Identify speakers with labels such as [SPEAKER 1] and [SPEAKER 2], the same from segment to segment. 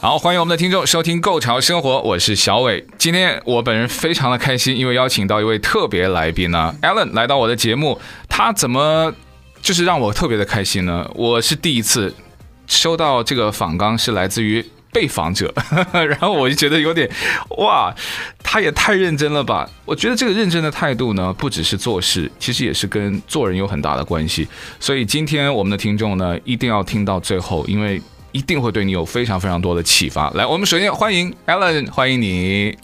[SPEAKER 1] 好，欢迎我们的听众收听《Go 潮生活》，我是小伟。今天我本人非常的开心，因为邀请到一位特别来宾呢，Alan 来到我的节目。他怎么就是让我特别的开心呢？我是第一次收到这个访纲，是来自于被访者，然后我就觉得有点哇，他也太认真了吧！我觉得这个认真的态度呢，不只是做事，其实也是跟做人有很大的关系。所以今天我们的听众呢，一定要听到最后，因为。一定会对你有非常非常多的启发。来，我们首先欢迎 Alan，欢迎你。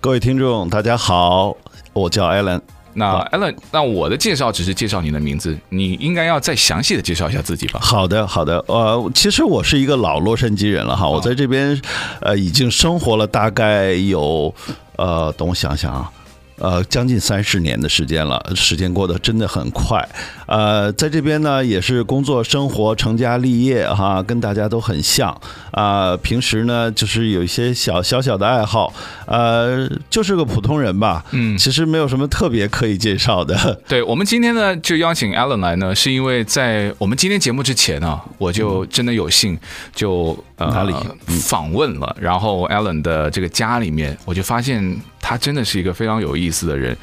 [SPEAKER 2] 各位听众，大家好，我叫 Alan。
[SPEAKER 1] 那 Alan，那我的介绍只是介绍你的名字，你应该要再详细的介绍一下自己吧。
[SPEAKER 2] 好的，好的。呃，其实我是一个老洛杉矶人了哈，我在这边呃已经生活了大概有呃，等我想想啊。呃，将近三十年的时间了，时间过得真的很快。呃，在这边呢，也是工作、生活、成家立业，哈，跟大家都很像。啊、呃，平时呢，就是有一些小小小的爱好，呃，就是个普通人吧。嗯，其实没有什么特别可以介绍的。
[SPEAKER 1] 对，我们今天呢，就邀请 Alan 来呢，是因为在我们今天节目之前呢，我就真的有幸就呃哪里访问了，然后 Alan 的这个家里面，我就发现。他真的是一个非常有意思的人。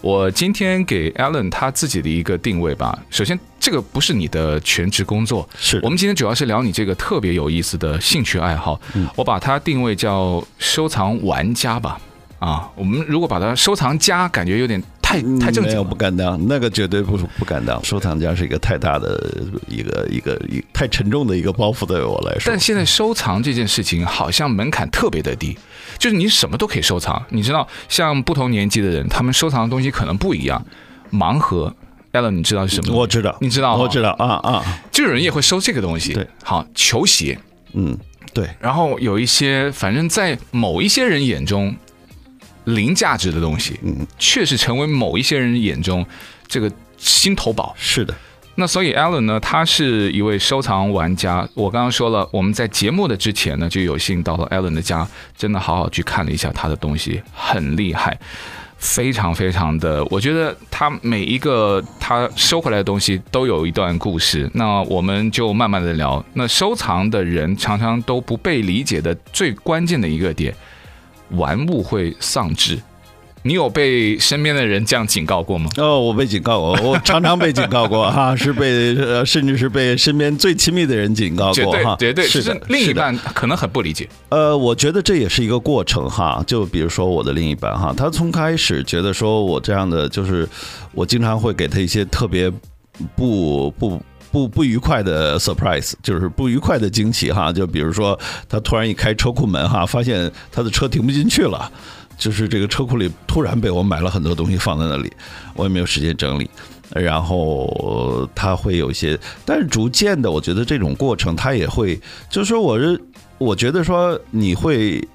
[SPEAKER 1] 我今天给 Alan 他自己的一个定位吧。首先，这个不是你的全职工作，
[SPEAKER 2] 是
[SPEAKER 1] 我们今天主要是聊你这个特别有意思的兴趣爱好。我把它定位叫收藏玩家吧。啊，我们如果把它收藏家，感觉有点。太太正
[SPEAKER 2] 经，不敢当，那个绝对不不敢当。收藏家是一个太大的一个一个一太沉重的一个包袱，对我来说。
[SPEAKER 1] 但现在收藏这件事情好像门槛特别的低，就是你什么都可以收藏。你知道，像不同年纪的人，他们收藏的东西可能不一样。盲盒，Alan，你知道是什么？
[SPEAKER 2] 我知道，
[SPEAKER 1] 你知道，
[SPEAKER 2] 我知道啊啊，
[SPEAKER 1] 就有人也会收这个东西。
[SPEAKER 2] 对，
[SPEAKER 1] 好，球鞋，
[SPEAKER 2] 嗯，对。
[SPEAKER 1] 然后有一些，反正在某一些人眼中。零价值的东西，嗯，确实成为某一些人眼中这个心头宝。
[SPEAKER 2] 是的，
[SPEAKER 1] 那所以 Alan 呢，他是一位收藏玩家。我刚刚说了，我们在节目的之前呢，就有幸到了 Alan 的家，真的好好去看了一下他的东西，很厉害，非常非常的。我觉得他每一个他收回来的东西都有一段故事。那我们就慢慢的聊。那收藏的人常常都不被理解的最关键的一个点。玩物会丧志，你有被身边的人这样警告过吗？
[SPEAKER 2] 哦，我被警告过，我常常被警告过 哈，是被呃，甚至是被身边最亲密的人警告过哈，
[SPEAKER 1] 绝对，
[SPEAKER 2] 是的，
[SPEAKER 1] 是另一半可能很不理解。
[SPEAKER 2] 呃，我觉得这也是一个过程哈，就比如说我的另一半哈，他从开始觉得说我这样的，就是我经常会给他一些特别不不。不不愉快的 surprise 就是不愉快的惊喜哈，就比如说他突然一开车库门哈，发现他的车停不进去了，就是这个车库里突然被我买了很多东西放在那里，我也没有时间整理，然后他会有一些，但是逐渐的，我觉得这种过程他也会，就是说我是我觉得说你会，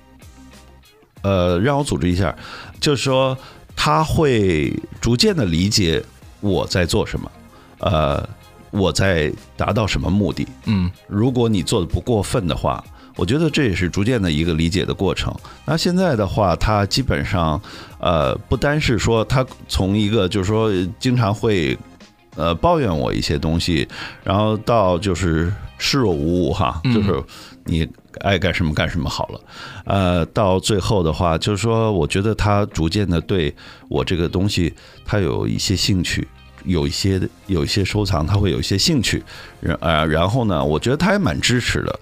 [SPEAKER 2] 呃，让我组织一下，就是说他会逐渐的理解我在做什么，呃。我在达到什么目的？嗯，如果你做的不过分的话，我觉得这也是逐渐的一个理解的过程。那现在的话，他基本上，呃，不单是说他从一个就是说经常会，呃，抱怨我一些东西，然后到就是视若无物哈，就是你爱干什么干什么好了，呃，到最后的话，就是说，我觉得他逐渐的对我这个东西，他有一些兴趣。有一些有一些收藏，他会有一些兴趣，然呃，然后呢，我觉得他也蛮支持的。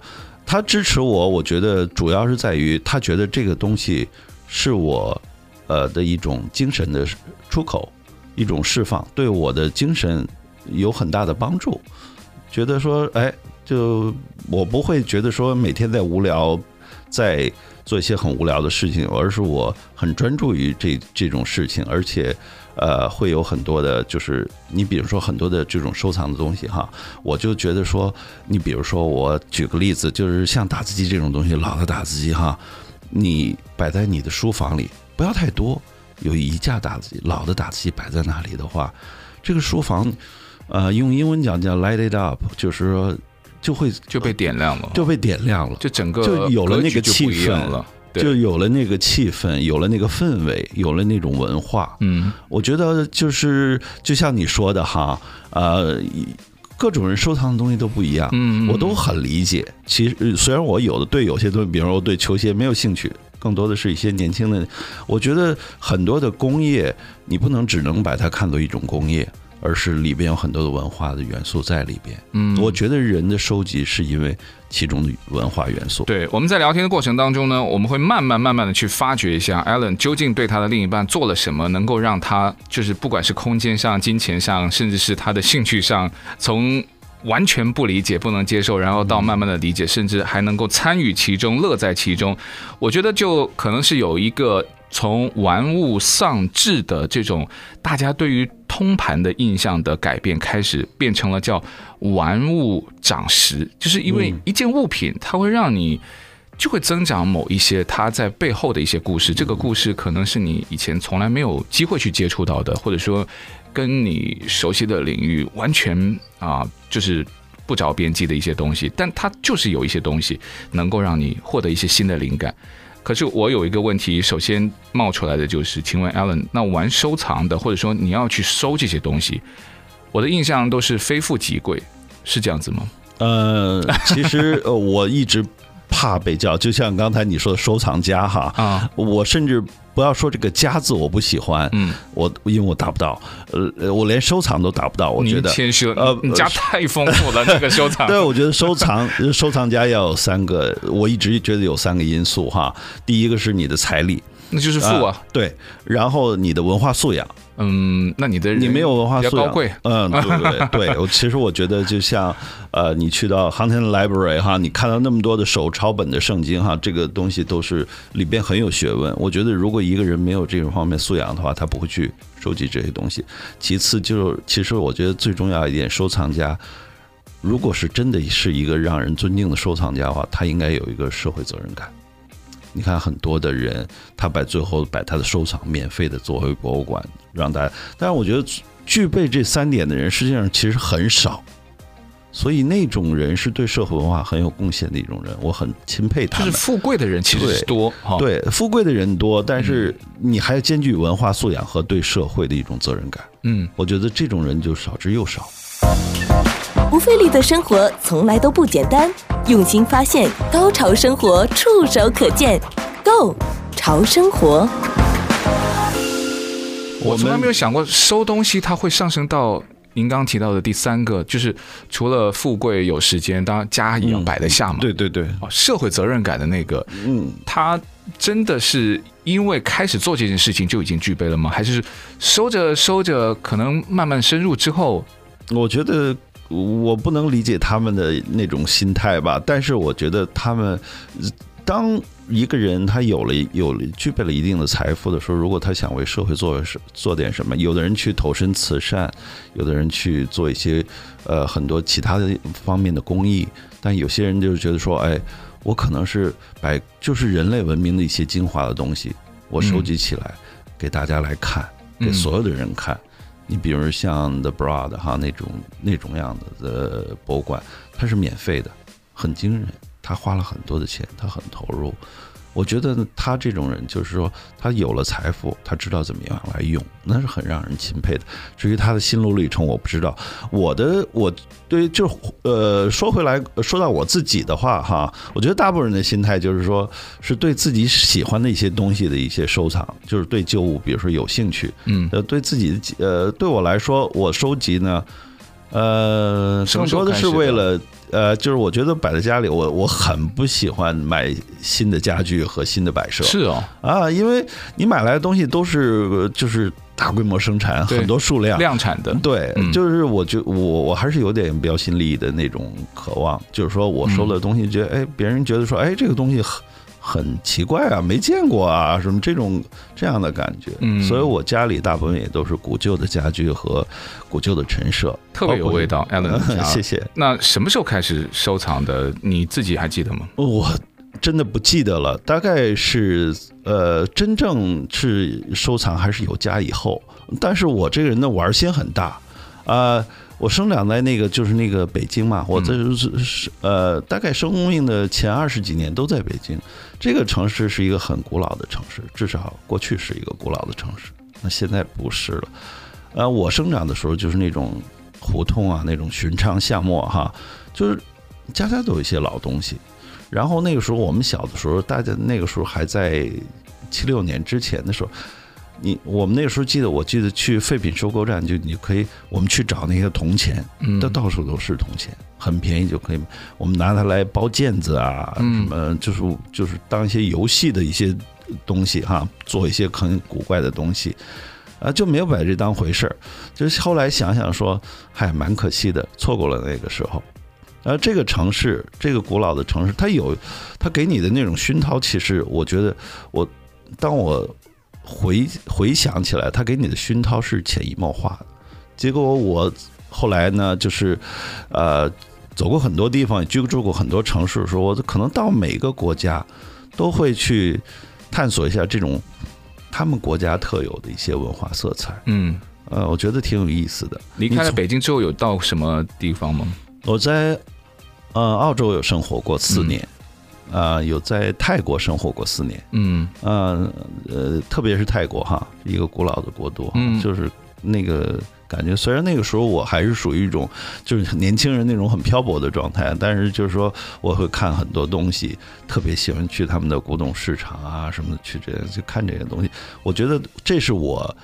[SPEAKER 2] 他支持我，我觉得主要是在于他觉得这个东西是我呃的一种精神的出口，一种释放，对我的精神有很大的帮助。觉得说，哎，就我不会觉得说每天在无聊，在做一些很无聊的事情，而是我很专注于这这种事情，而且。呃，会有很多的，就是你比如说很多的这种收藏的东西哈，我就觉得说，你比如说我举个例子，就是像打字机这种东西，老的打字机哈，你摆在你的书房里，不要太多，有一架打字机，老的打字机摆在那里的话，这个书房，呃，用英文讲叫 light it up，就是说就会
[SPEAKER 1] 就被点亮了，
[SPEAKER 2] 就被点亮了，
[SPEAKER 1] 就整个
[SPEAKER 2] 就有了那个气氛
[SPEAKER 1] 了。
[SPEAKER 2] 就有了那个气氛，有了那个氛围，有了那种文化。嗯，我觉得就是就像你说的哈，呃，各种人收藏的东西都不一样。嗯，我都很理解。其实虽然我有的对有些东西，比如说我对球鞋没有兴趣，更多的是一些年轻的。我觉得很多的工业，你不能只能把它看作一种工业。而是里边有很多的文化的元素在里边。嗯，我觉得人的收集是因为其中的文化元素。
[SPEAKER 1] 对，我们在聊天的过程当中呢，我们会慢慢慢慢的去发掘一下 Alan 究竟对他的另一半做了什么，能够让他就是不管是空间上、金钱上，甚至是他的兴趣上，从完全不理解、不能接受，然后到慢慢的理解，甚至还能够参与其中、乐在其中。我觉得就可能是有一个。从玩物丧志的这种大家对于通盘的印象的改变开始，变成了叫玩物长识，就是因为一件物品它会让你就会增长某一些它在背后的一些故事，这个故事可能是你以前从来没有机会去接触到的，或者说跟你熟悉的领域完全啊就是不着边际的一些东西，但它就是有一些东西能够让你获得一些新的灵感。可是我有一个问题，首先冒出来的就是，请问 Alan，那玩收藏的，或者说你要去收这些东西，我的印象都是非富即贵，是这样子吗？
[SPEAKER 2] 呃，其实呃，我一直怕被叫，就像刚才你说的收藏家哈啊，我甚至。不要说这个“家”字，我不喜欢。嗯，我因为我达不到，呃，我连收藏都达不到。我觉得
[SPEAKER 1] 谦虚了，呃，你家太丰富了，那个收藏。
[SPEAKER 2] 对，我觉得收藏收藏家要有三个，我一直觉得有三个因素哈。第一个是你的财力，
[SPEAKER 1] 那就是富啊。
[SPEAKER 2] 对，然后你的文化素养。
[SPEAKER 1] 嗯，那你的
[SPEAKER 2] 你没有文化素养，
[SPEAKER 1] 高贵。
[SPEAKER 2] 嗯，对对对，我 其实我觉得就像呃，你去到 Huntington Library 哈，你看到那么多的手抄本的圣经哈，这个东西都是里边很有学问。我觉得如果一个人没有这种方面素养的话，他不会去收集这些东西。其次就是，其实我觉得最重要一点，收藏家如果是真的是一个让人尊敬的收藏家的话，他应该有一个社会责任感。你看很多的人，他把最后把他的收藏免费的作为博物馆让大家，但是我觉得具备这三点的人实际上其实很少，所以那种人是对社会文化很有贡献的一种人，我很钦佩他们。
[SPEAKER 1] 就是富贵的人其实是多，
[SPEAKER 2] 对，对，富贵的人多，但是你还要兼具文化素养和对社会的一种责任感。嗯，我觉得这种人就少之又少。
[SPEAKER 3] 不费力的生活从来都不简单，用心发现，高潮生活触手可见，Go 潮生活。
[SPEAKER 1] 我从来没有想过收东西，它会上升到您刚刚提到的第三个，就是除了富贵有时间，当然家也要摆得下嘛。
[SPEAKER 2] 对对对，
[SPEAKER 1] 社会责任感的那个，嗯，他真的是因为开始做这件事情就已经具备了吗？还是收着收着，可能慢慢深入之后，
[SPEAKER 2] 我觉得。我不能理解他们的那种心态吧，但是我觉得他们，当一个人他有了有了具备了一定的财富的时候，如果他想为社会做做点什么，有的人去投身慈善，有的人去做一些呃很多其他的方面的公益，但有些人就是觉得说，哎，我可能是把就是人类文明的一些精华的东西，我收集起来给大家来看，给所有的人看。你比如像 The Broad 哈那种那种样子的博物馆，它是免费的，很惊人。他花了很多的钱，他很投入。我觉得他这种人，就是说他有了财富，他知道怎么样来用，那是很让人钦佩的。至于他的心路历程，我不知道。我的我对就呃说回来说到我自己的话哈，我觉得大部分人的心态就是说是对自己喜欢的一些东西的一些收藏，就是对旧物，比如说有兴趣，嗯，呃，对自己的呃对我来说，我收集呢，呃，更多的是为了。呃，就是我觉得摆在家里，我我很不喜欢买新的家具和新的摆设。
[SPEAKER 1] 是哦，
[SPEAKER 2] 啊，因为你买来的东西都是就是大规模生产，很多数量
[SPEAKER 1] 量产的。
[SPEAKER 2] 对，就是我觉我我还是有点标新立异的那种渴望，就是说我收了东西，觉得哎，别人觉得说哎，这个东西很。很奇怪啊，没见过啊，什么这种这样的感觉。嗯，所以我家里大部分也都是古旧的家具和古旧的陈设，
[SPEAKER 1] 特别有味道。Alan，
[SPEAKER 2] 谢谢。
[SPEAKER 1] 那什么时候开始收藏的？你自己还记得吗？
[SPEAKER 2] 我真的不记得了，大概是呃，真正是收藏还是有家以后。但是我这个人的玩心很大啊、呃，我生长在那个就是那个北京嘛，我这是是呃，大概生命的前二十几年都在北京。这个城市是一个很古老的城市，至少过去是一个古老的城市，那现在不是了。呃，我生长的时候就是那种胡同啊，那种寻常巷陌哈，就是家家都有一些老东西。然后那个时候我们小的时候，大家那个时候还在七六年之前的时候，你我们那时候记得，我记得去废品收购站，就你可以我们去找那些铜钱，嗯，都到处都是铜钱，很便宜就可以，我们拿它来包毽子啊，什么就是就是当一些游戏的一些东西哈，做一些很古怪的东西，啊，就没有把这当回事儿，就是后来想想说，还蛮可惜的，错过了那个时候。而这个城市，这个古老的城市，它有，它给你的那种熏陶，其实我觉得，我当我回回想起来，他给你的熏陶是潜移默化的。结果我后来呢，就是呃，走过很多地方，也居住过很多城市的时候，我可能到每个国家都会去探索一下这种他们国家特有的一些文化色彩。嗯，呃，我觉得挺有意思的。
[SPEAKER 1] 离开了北京之后，有到什么地方吗？
[SPEAKER 2] 我在。呃，澳洲有生活过四年，呃，有在泰国生活过四年，嗯，呃，呃，特别是泰国哈，一个古老的国度，嗯，就是那个感觉。虽然那个时候我还是属于一种就是年轻人那种很漂泊的状态，但是就是说我会看很多东西，特别喜欢去他们的古董市场啊什么的，去这样去看这些东西。我觉得这是我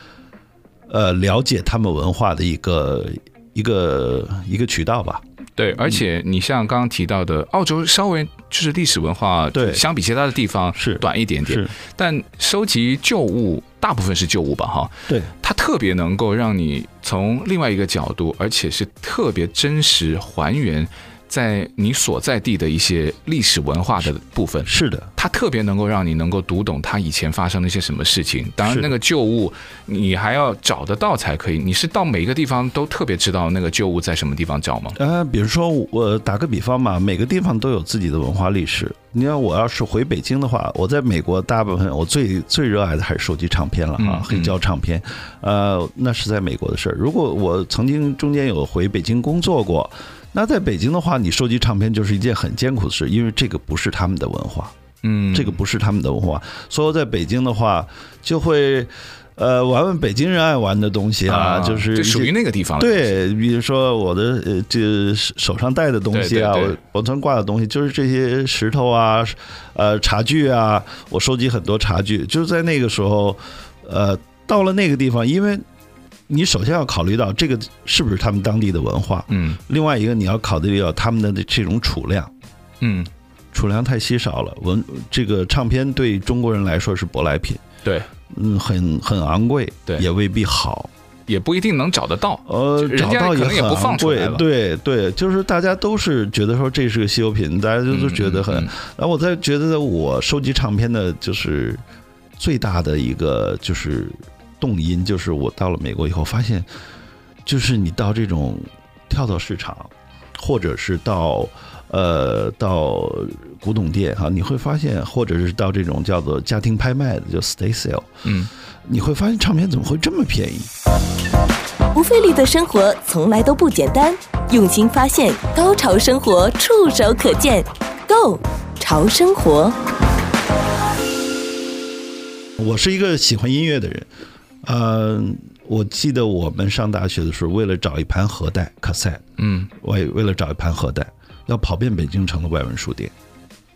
[SPEAKER 2] 呃了解他们文化的一个一个一个渠道吧。
[SPEAKER 1] 对，而且你像刚刚提到的，澳洲稍微就是历史文化，对，相比其他的地方是。短一点点，但收集旧物大部分是旧物吧，哈，
[SPEAKER 2] 对，
[SPEAKER 1] 它特别能够让你从另外一个角度，而且是特别真实还原。在你所在地的一些历史文化的部分，
[SPEAKER 2] 是的，
[SPEAKER 1] 它特别能够让你能够读懂它以前发生了一些什么事情。当然，那个旧物你还要找得到才可以。你是到每一个地方都特别知道那个旧物在什么地方找吗？
[SPEAKER 2] 呃，比如说我打个比方嘛，每个地方都有自己的文化历史。你要我要是回北京的话，我在美国大部分我最最热爱的还是收集唱片了啊，黑胶唱片。呃，那是在美国的事儿。如果我曾经中间有回北京工作过。那在北京的话，你收集唱片就是一件很艰苦的事，因为这个不是他们的文化，嗯，这个不是他们的文化。所以在北京的话，就会呃玩玩北京人爱玩的东西啊，就是
[SPEAKER 1] 属于那个地方。
[SPEAKER 2] 对，比如说我的呃这手上戴的东西啊，我我曾挂的东西，就是这些石头啊，呃茶具啊，我收集很多茶具。就是在那个时候，呃，到了那个地方，因为。你首先要考虑到这个是不是他们当地的文化，嗯，另外一个你要考虑到他们的这种储量，嗯，储量太稀少了，文这个唱片对中国人来说是舶来品，
[SPEAKER 1] 对，
[SPEAKER 2] 嗯，很很昂贵，
[SPEAKER 1] 对，
[SPEAKER 2] 也未必好，
[SPEAKER 1] 也不一定能找得到，
[SPEAKER 2] 呃，找到也很昂贵，对对，就是大家都是觉得说这是个稀有品，大家就都觉得很，然后我在觉得我收集唱片的就是最大的一个就是。动因就是我到了美国以后发现，就是你到这种跳蚤市场，或者是到呃到古董店哈，你会发现，或者是到这种叫做家庭拍卖的，就 estate sale，嗯，你会发现唱片怎么会这么便宜？
[SPEAKER 3] 不费力的生活从来都不简单，用心发现，高潮生活触手可见，Go 潮生活。
[SPEAKER 2] 我是一个喜欢音乐的人。呃，我记得我们上大学的时候，为了找一盘盒带 cassette，嗯，为为了找一盘盒带，要跑遍北京城的外文书店，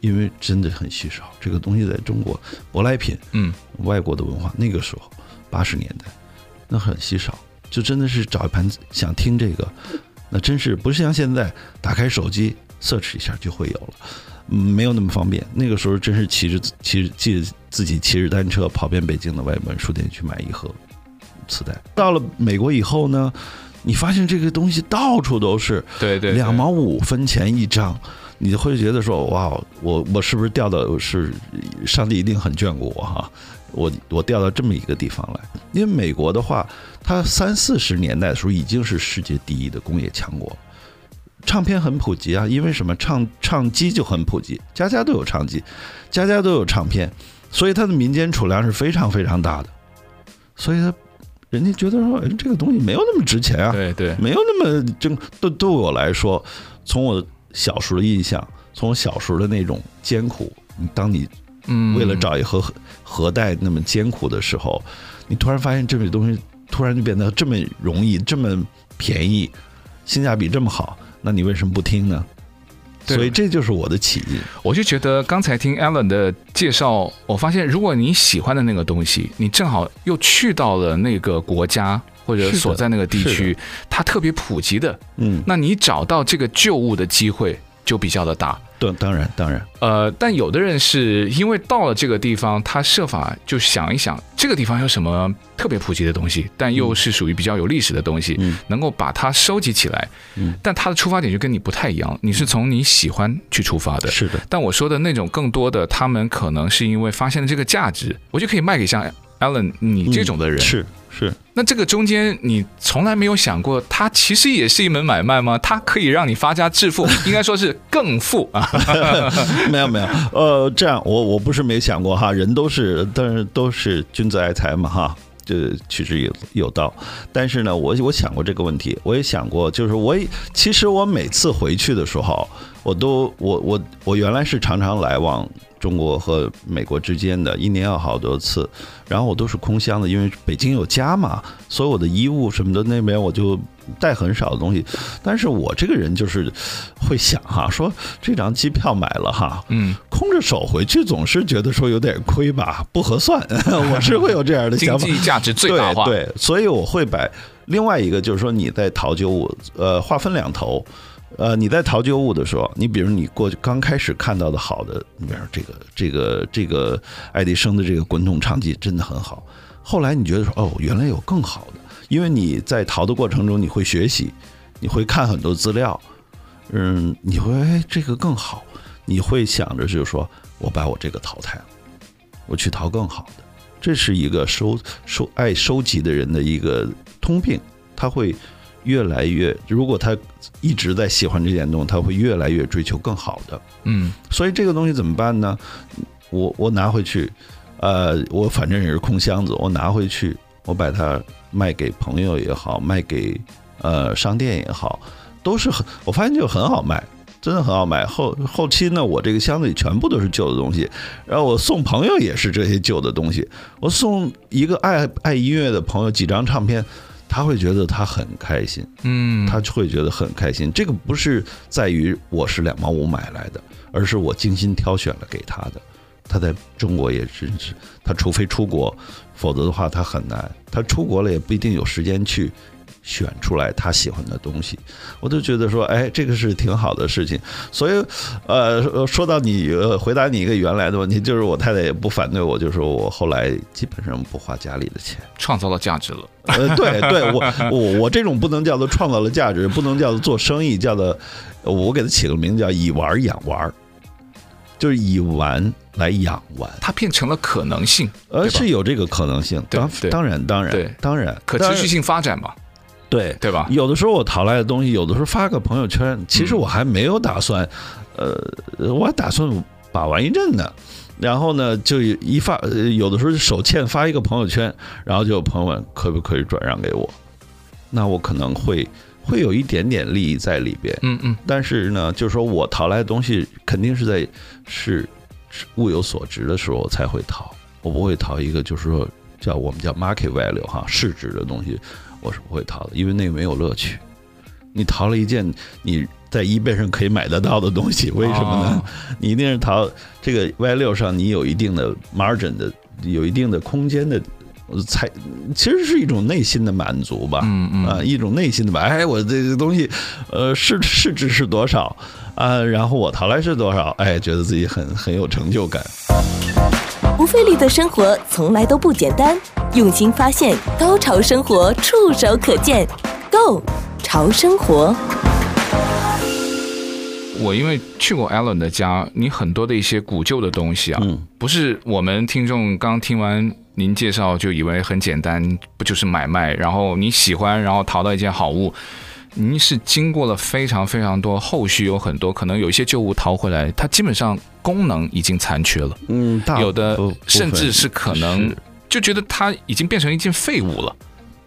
[SPEAKER 2] 因为真的很稀少，这个东西在中国舶来品，嗯，外国的文化那个时候八十年代，那很稀少，就真的是找一盘想听这个，那真是不是像现在打开手机 search 一下就会有了。没有那么方便，那个时候真是骑着骑骑自己骑着单车跑遍北京的外文书店去买一盒磁带。到了美国以后呢，你发现这个东西到处都是，
[SPEAKER 1] 对对，
[SPEAKER 2] 两毛五分钱一张，你会觉得说哇，我我是不是掉到是上帝一定很眷顾我哈？我我掉到这么一个地方来，因为美国的话，它三四十年代的时候已经是世界第一的工业强国。唱片很普及啊，因为什么？唱唱机就很普及，家家都有唱机，家家都有唱片，所以它的民间储量是非常非常大的。所以他人家觉得说，哎，这个东西没有那么值钱啊，
[SPEAKER 1] 对对，
[SPEAKER 2] 没有那么就。对对我来说，从我小时候的印象，从我小时候的那种艰苦，当你嗯为了找一盒盒带那么艰苦的时候，你突然发现这个东西突然就变得这么容易，这么便宜。性价比这么好，那你为什么不听呢？所以这就是我的起因。
[SPEAKER 1] 我就觉得刚才听 Alan 的介绍，我发现如果你喜欢的那个东西，你正好又去到了那个国家或者所在那个地区，它特别普及的，嗯，那你找到这个旧物的机会就比较的大。
[SPEAKER 2] 对，当然，当然，
[SPEAKER 1] 呃，但有的人是因为到了这个地方，他设法就想一想这个地方有什么特别普及的东西，但又是属于比较有历史的东西，嗯，能够把它收集起来，嗯，但他的出发点就跟你不太一样，你是从你喜欢去出发的，
[SPEAKER 2] 是的，
[SPEAKER 1] 但我说的那种更多的，他们可能是因为发现了这个价值，我就可以卖给像 Alan 你这种的人，
[SPEAKER 2] 嗯、是。是，
[SPEAKER 1] 那这个中间你从来没有想过，它其实也是一门买卖吗？它可以让你发家致富，应该说是更富啊。
[SPEAKER 2] 没有没有，呃，这样我我不是没想过哈，人都是，但是都是君子爱财嘛哈，这取之有有道。但是呢，我我想过这个问题，我也想过，就是我也其实我每次回去的时候，我都我我我原来是常常来往。中国和美国之间的一年要好多次，然后我都是空箱的，因为北京有家嘛，所以我的衣物什么的那边我就带很少的东西。但是我这个人就是会想哈，说这张机票买了哈，嗯，空着手回去总是觉得说有点亏吧，不合算。我是会有这样的想法，
[SPEAKER 1] 经济价值最大化。
[SPEAKER 2] 对，对，所以我会把另外一个就是说你在淘酒，我，呃，划分两头。呃，你在淘旧物的时候，你比如你过去刚开始看到的好的，你比如这个这个这个爱迪生的这个滚筒唱机真的很好。后来你觉得说，哦，原来有更好的，因为你在淘的过程中你会学习，你会看很多资料，嗯，你会哎这个更好，你会想着就是说我把我这个淘汰了，我去淘更好的。这是一个收收爱收集的人的一个通病，他会。越来越，如果他一直在喜欢这件东西，他会越来越追求更好的。嗯，所以这个东西怎么办呢？我我拿回去，呃，我反正也是空箱子，我拿回去，我把它卖给朋友也好，卖给呃商店也好，都是很，我发现就很好卖，真的很好卖。后后期呢，我这个箱子里全部都是旧的东西，然后我送朋友也是这些旧的东西，我送一个爱爱音乐的朋友几张唱片。他会觉得他很开心，嗯，他就会觉得很开心。这个不是在于我是两毛五买来的，而是我精心挑选了给他的。他在中国也真是，他除非出国，否则的话他很难。他出国了也不一定有时间去。选出来他喜欢的东西，我就觉得说，哎，这个是挺好的事情。所以，呃，说到你，呃，回答你一个原来的问题，就是我太太也不反对我，就说我后来基本上不花家里的钱，
[SPEAKER 1] 创造了价值了。
[SPEAKER 2] 呃，对对，我我 我这种不能叫做创造了价值，不能叫做做生意，叫做我给他起个名字叫以玩养玩，就是以玩来养玩，
[SPEAKER 1] 它变成了可能性，
[SPEAKER 2] 呃，是有这个可能性，当当然当然
[SPEAKER 1] 对。
[SPEAKER 2] 当然
[SPEAKER 1] 可持续性发展嘛。
[SPEAKER 2] 对
[SPEAKER 1] 对吧？
[SPEAKER 2] 有的时候我淘来的东西，有的时候发个朋友圈，其实我还没有打算，呃，我还打算把玩一阵呢。然后呢，就一发，有的时候手欠发一个朋友圈，然后就有朋友问可不可以转让给我，那我可能会会有一点点利益在里边。嗯嗯。但是呢，就是说我淘来的东西，肯定是在是物有所值的时候才会淘，我不会淘一个就是说叫我们叫 market value 哈市值的东西。我是不会淘的，因为那个没有乐趣。你淘了一件你在 eBay 上可以买得到的东西，为什么呢？你一定是淘这个 Y 六上，你有一定的 margin 的，有一定的空间的，才其实是一种内心的满足吧。嗯嗯啊，一种内心的吧。哎，我这个东西，呃，市市值是多少啊？然后我淘来是多少？哎，觉得自己很很有成就感。
[SPEAKER 3] 不费力的生活从来都不简单，用心发现，高潮生活触手可见 Go 潮生活。
[SPEAKER 1] 我因为去过 Alan 的家，你很多的一些古旧的东西啊，嗯、不是我们听众刚听完您介绍就以为很简单，不就是买卖，然后你喜欢，然后淘到一件好物。您是经过了非常非常多，后续有很多可能有一些旧物淘回来，它基本上功能已经残缺了。
[SPEAKER 2] 嗯，
[SPEAKER 1] 有的甚至是可能就觉得它已经变成一件废物了。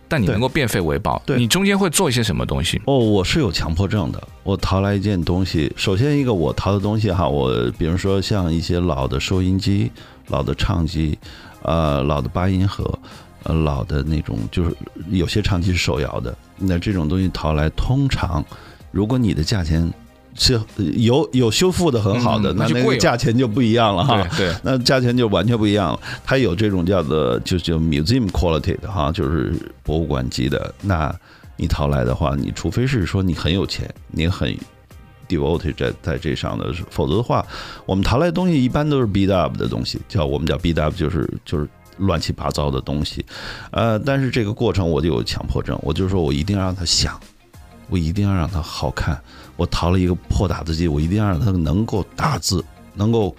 [SPEAKER 1] 但你能够变废为宝，
[SPEAKER 2] 对，
[SPEAKER 1] 你中间会做一些什么东西？
[SPEAKER 2] 哦，我是有强迫症的。我淘来一件东西，首先一个我淘的东西哈，我比如说像一些老的收音机、老的唱机，呃，老的八音盒，呃，老的那种就是有些长期是手摇的，那这种东西淘来，通常如果你的价钱。是有有修复的很好的，嗯、那那个价钱就不一样了哈。
[SPEAKER 1] 对，对
[SPEAKER 2] 那价钱就完全不一样了。它有这种叫做就叫 museum quality 的哈，就是博物馆级的。那你淘来的话，你除非是说你很有钱，你很 devoted 在在这上的，否则的话，我们淘来的东西一般都是 beat up 的东西，叫我们叫 beat up，就是就是乱七八糟的东西。呃，但是这个过程我就有强迫症，我就说我一定要让它响，我一定要让它好看。我淘了一个破打字机，我一定要让它能够打字，能够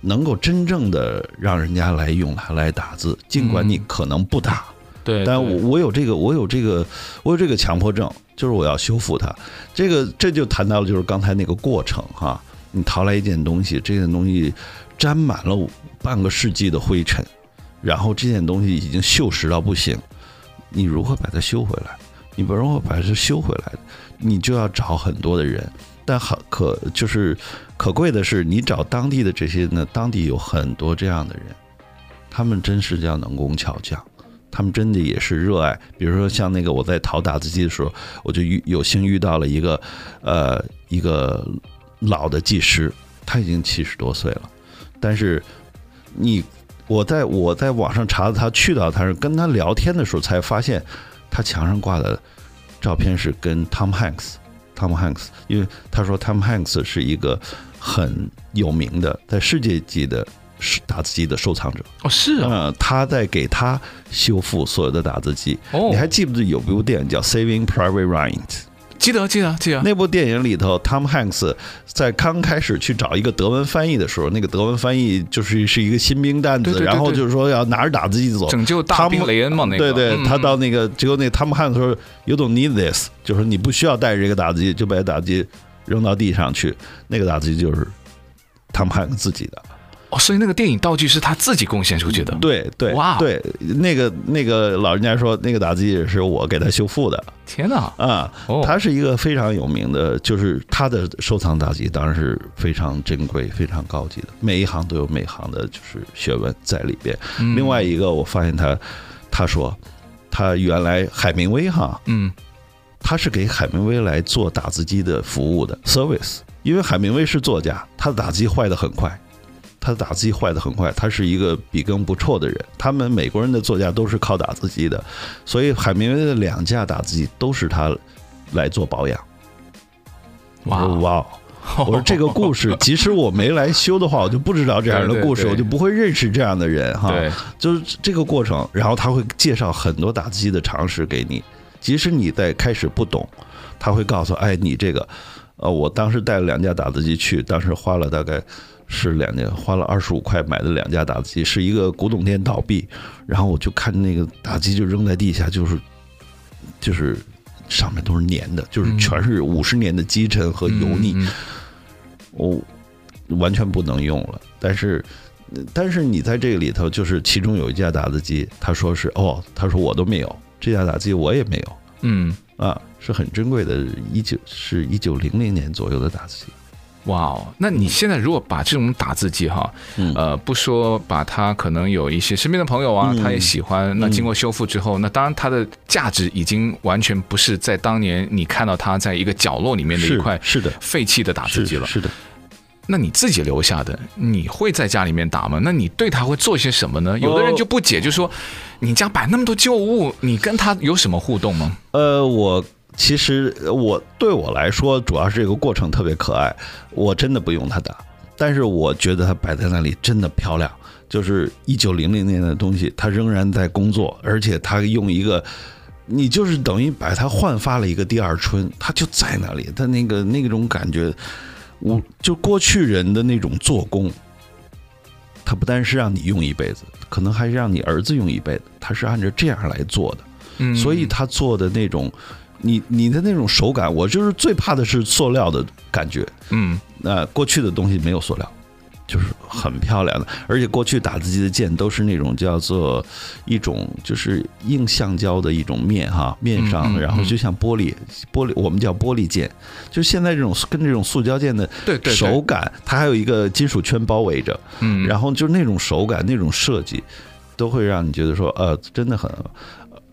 [SPEAKER 2] 能够真正的让人家来用它来打字，尽管你可能不打，
[SPEAKER 1] 对，
[SPEAKER 2] 但我我有这个我有这个我有这个强迫症，就是我要修复它。这个这就谈到了就是刚才那个过程哈，你淘来一件东西，这件东西沾满了半个世纪的灰尘，然后这件东西已经锈蚀到不行，你如何把它修回来？你不如何把它修回来？你就要找很多的人，但很可就是可贵的是，你找当地的这些呢，当地有很多这样的人，他们真是叫能工巧匠，他们真的也是热爱。比如说像那个我在淘打字机的时候，我就遇有幸遇到了一个呃一个老的技师，他已经七十多岁了，但是你我在我在网上查他去到他是跟他聊天的时候才发现，他墙上挂的。照片是跟 Tom Hanks，Tom Hanks，因为他说 Tom Hanks 是一个很有名的在世界级的打字机的收藏者
[SPEAKER 1] 哦，是啊，
[SPEAKER 2] 他在给他修复所有的打字机。哦，你还记不记得有部电影叫 Saving Private Ryan？
[SPEAKER 1] 记得，记得，记得。
[SPEAKER 2] 那部电影里头，Tom Hanks 在刚开始去找一个德文翻译的时候，那个德文翻译就是是一个新兵蛋子，对对对对，然后就是说要拿着打字机走，
[SPEAKER 1] 拯救大兵雷恩嘛，那个。
[SPEAKER 2] 对对，他到那个结果，那 Tom Hanks 说 “You don't need this”，就是你不需要带着这个打字机，就把打字机扔到地上去。那个打字机就是 Tom Hanks 自己的。
[SPEAKER 1] 哦，所以那个电影道具是他自己贡献出去的。
[SPEAKER 2] 对对，哇，对，那个那个老人家说，那个打字机也是我给他修复的。
[SPEAKER 1] 天哪，
[SPEAKER 2] 啊，他是一个非常有名的，就是他的收藏打字机当然是非常珍贵、非常高级的，每一行都有每行的就是学问在里边。另外一个，我发现他，他说他原来海明威哈，嗯，他是给海明威来做打字机的服务的 service，因为海明威是作家，他的打字机坏的很快。他的打字机坏的很快，他是一个笔耕不辍的人。他们美国人的作家都是靠打字机的，所以海明威的两架打字机都是他来做保养。哇哇！我说 这个故事，即使我没来修的话，我就不知道这样的故事，我就不会认识这样的人哈。对，就是这个过程，然后他会介绍很多打字机的常识给你，即使你在开始不懂，他会告诉哎，你这个，呃，我当时带了两架打字机去，当时花了大概。是两年，花了二十五块买的两架打字机，是一个古董店倒闭，然后我就看那个打字机就扔在地下，就是就是上面都是粘的，就是全是五十年的积尘和油腻，我完全不能用了。但是但是你在这个里头，就是其中有一架打字机，他说是哦，他说我都没有这架打字机，我也没有，嗯啊，是很珍贵的，一九是一九零零年左右的打字机。
[SPEAKER 1] 哇哦，那你现在如果把这种打字机哈，呃，不说把它可能有一些身边的朋友啊，他也喜欢，那经过修复之后，那当然它的价值已经完全不是在当年你看到它在一个角落里面的一块是的废弃的打字机了。
[SPEAKER 2] 是的，
[SPEAKER 1] 那你自己留下的，你会在家里面打吗？那你对它会做些什么呢？有的人就不解，就说你家摆那么多旧物，你跟他有什么互动吗？
[SPEAKER 2] 呃，我。其实我对我来说，主要是这个过程特别可爱。我真的不用它打，但是我觉得它摆在那里真的漂亮。就是一九零零年的东西，它仍然在工作，而且它用一个，你就是等于把它焕发了一个第二春，它就在那里。它那个那种感觉，我就过去人的那种做工，它不单是让你用一辈子，可能还是让你儿子用一辈子。它是按照这样来做的，所以他做的那种。你你的那种手感，我就是最怕的是塑料的感觉。
[SPEAKER 1] 嗯，
[SPEAKER 2] 那过去的东西没有塑料。就是很漂亮的，而且过去打字机的键都是那种叫做一种就是硬橡胶的一种面哈，面上，然后就像玻璃玻璃，我们叫玻璃键，就现在这种跟这种塑胶键的手感，它还有一个金属圈包围着，嗯，然后就那种手感那种设计，都会让你觉得说呃真的很，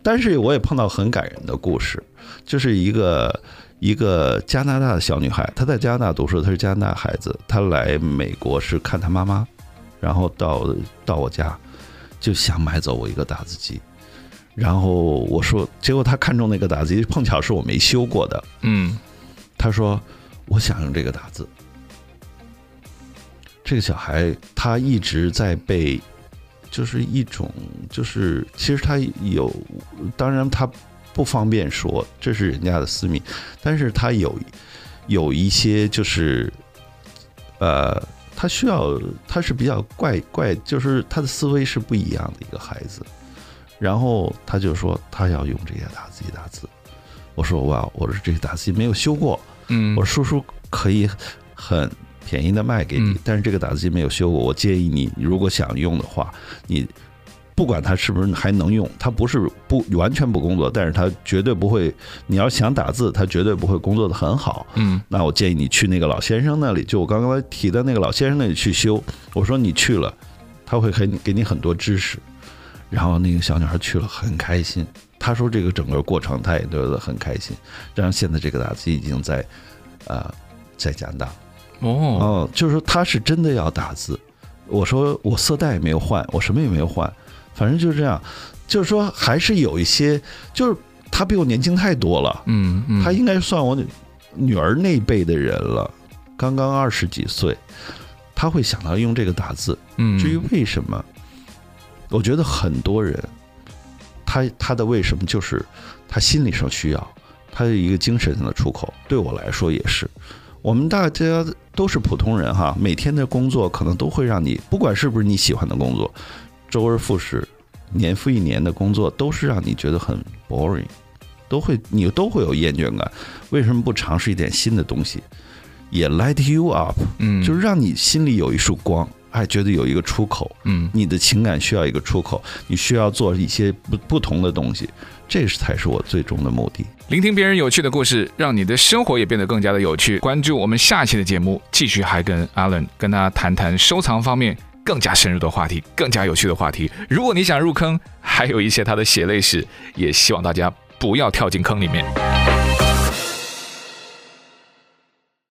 [SPEAKER 2] 但是我也碰到很感人的故事，就是一个。一个加拿大的小女孩，她在加拿大读书，她是加拿大孩子，她来美国是看她妈妈，然后到到我家，就想买走我一个打字机，然后我说，结果她看中那个打字机，碰巧是我没修过的，
[SPEAKER 1] 嗯，
[SPEAKER 2] 她说我想用这个打字，这个小孩他一直在被，就是一种就是其实他有，当然他。不方便说，这是人家的私密，但是他有有一些就是，呃，他需要他是比较怪怪，就是他的思维是不一样的一个孩子，然后他就说他要用这些打字机打字，我说哇，我说这些打字机没有修过，嗯，我说叔叔可以很便宜的卖给你，但是这个打字机没有修过，我建议你如果想用的话，你。不管他是不是还能用，他不是不完全不工作，但是他绝对不会。你要想打字，他绝对不会工作的很好。嗯，那我建议你去那个老先生那里，就我刚刚提的那个老先生那里去修。我说你去了，他会给你给你很多知识。然后那个小女孩去了，很开心。她说这个整个过程她也觉得很开心。然后现在这个打字已经在，呃，在加拿大。哦哦，就是说他是真的要打字。我说我色带也没有换，我什么也没有换。反正就是这样，就是说还是有一些，就是他比我年轻太多了，嗯，嗯，他应该算我女儿那辈的人了，刚刚二十几岁，他会想到用这个打字，嗯，至于为什么，我觉得很多人，他他的为什么就是他心理上需要，他的一个精神上的出口，对我来说也是，我们大家都是普通人哈，每天的工作可能都会让你，不管是不是你喜欢的工作。周而复始，年复一年的工作都是让你觉得很 boring，都会你都会有厌倦感。为什么不尝试一点新的东西，也 light you up？嗯，就是让你心里有一束光，哎，觉得有一个出口。嗯，你的情感需要一个出口，你需要做一些不不同的东西，这是才是我最终的目的。
[SPEAKER 1] 聆听别人有趣的故事，让你的生活也变得更加的有趣。关注我们下期的节目，继续还跟 Alan 跟他谈谈收藏方面。更加深入的话题，更加有趣的话题。如果你想入坑，还有一些他的血泪史，也希望大家不要跳进坑里面。